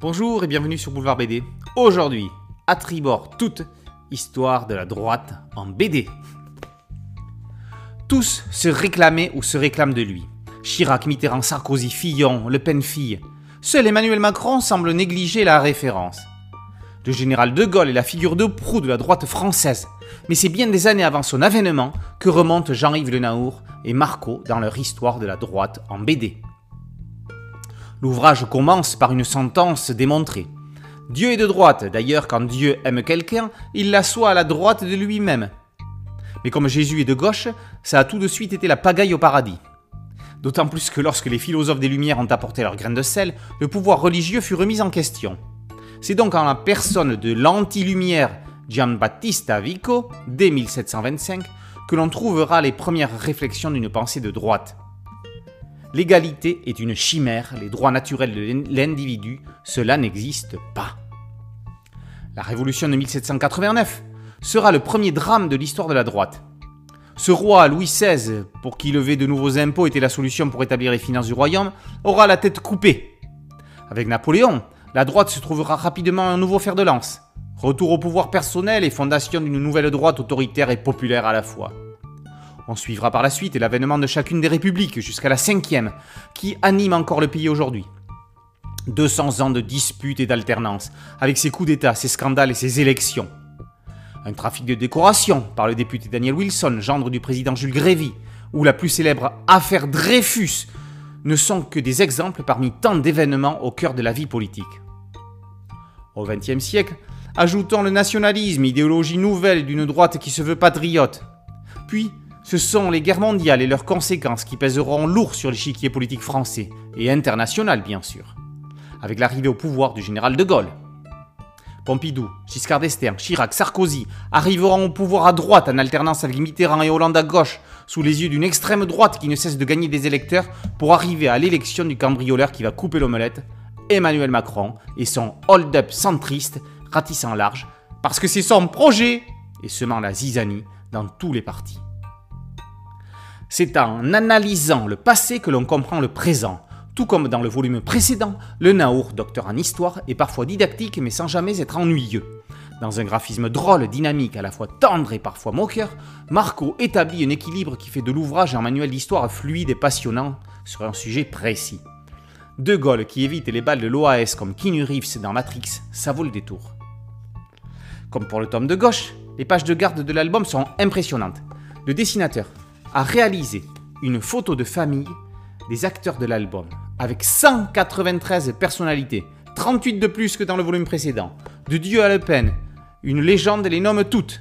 Bonjour et bienvenue sur Boulevard BD. Aujourd'hui, à tribord toute histoire de la droite en BD. Tous se réclamaient ou se réclament de lui. Chirac, Mitterrand, Sarkozy, Fillon, Le Pen fille. Seul Emmanuel Macron semble négliger la référence. Le général de Gaulle est la figure de proue de la droite française, mais c'est bien des années avant son avènement que remontent Jean-Yves Le Naour et Marco dans leur histoire de la droite en BD. L'ouvrage commence par une sentence démontrée. Dieu est de droite, d'ailleurs quand Dieu aime quelqu'un, il l'assoit à la droite de lui-même. Mais comme Jésus est de gauche, ça a tout de suite été la pagaille au paradis. D'autant plus que lorsque les philosophes des Lumières ont apporté leur grain de sel, le pouvoir religieux fut remis en question. C'est donc en la personne de l'anti-lumière Giambattista Vico, dès 1725, que l'on trouvera les premières réflexions d'une pensée de droite. L'égalité est une chimère, les droits naturels de l'individu, cela n'existe pas. La révolution de 1789 sera le premier drame de l'histoire de la droite. Ce roi Louis XVI, pour qui lever de nouveaux impôts était la solution pour établir les finances du royaume, aura la tête coupée. Avec Napoléon, la droite se trouvera rapidement un nouveau fer de lance. Retour au pouvoir personnel et fondation d'une nouvelle droite autoritaire et populaire à la fois. On suivra par la suite l'avènement de chacune des républiques jusqu'à la cinquième, qui anime encore le pays aujourd'hui. 200 ans de disputes et d'alternance, avec ses coups d'État, ses scandales et ses élections. Un trafic de décoration par le député Daniel Wilson, gendre du président Jules Grévy, ou la plus célèbre affaire Dreyfus, ne sont que des exemples parmi tant d'événements au cœur de la vie politique. Au XXe siècle, ajoutons le nationalisme, idéologie nouvelle d'une droite qui se veut patriote. Puis, ce sont les guerres mondiales et leurs conséquences qui pèseront lourd sur l'échiquier politique français, et international bien sûr, avec l'arrivée au pouvoir du général de Gaulle. Pompidou, Giscard d'Estaing, Chirac, Sarkozy arriveront au pouvoir à droite en alternance avec Mitterrand et Hollande à gauche, sous les yeux d'une extrême droite qui ne cesse de gagner des électeurs pour arriver à l'élection du cambrioleur qui va couper l'omelette, Emmanuel Macron et son hold-up centriste ratissant large, parce que c'est son projet et semant la zizanie dans tous les partis. C'est en analysant le passé que l'on comprend le présent. Tout comme dans le volume précédent, le Naour, docteur en histoire, est parfois didactique mais sans jamais être ennuyeux. Dans un graphisme drôle, dynamique, à la fois tendre et parfois moqueur, Marco établit un équilibre qui fait de l'ouvrage un manuel d'histoire fluide et passionnant sur un sujet précis. De Gaulle qui évite les balles de l'OAS comme Keanu Reeves dans Matrix, ça vaut le détour. Comme pour le tome de gauche, les pages de garde de l'album sont impressionnantes. Le dessinateur, a réalisé une photo de famille des acteurs de l'album, avec 193 personnalités, 38 de plus que dans le volume précédent. De Dieu à Le Pen, une légende les nomme toutes.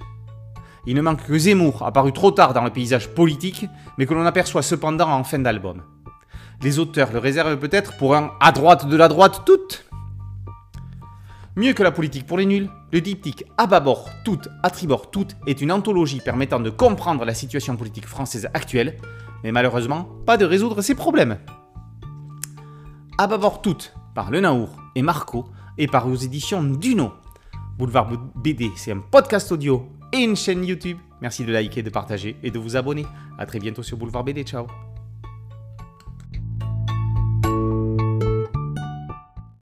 Il ne manque que Zemmour, apparu trop tard dans le paysage politique, mais que l'on aperçoit cependant en fin d'album. Les auteurs le réservent peut-être pour un à droite de la droite toute Mieux que la politique pour les nuls, le diptyque À bâbord tout, à tribord tout est une anthologie permettant de comprendre la situation politique française actuelle, mais malheureusement pas de résoudre ses problèmes. À bâbord par Le Naour et Marco et par aux éditions Duno. Boulevard BD, c'est un podcast audio et une chaîne YouTube. Merci de liker, de partager et de vous abonner. A très bientôt sur Boulevard BD. Ciao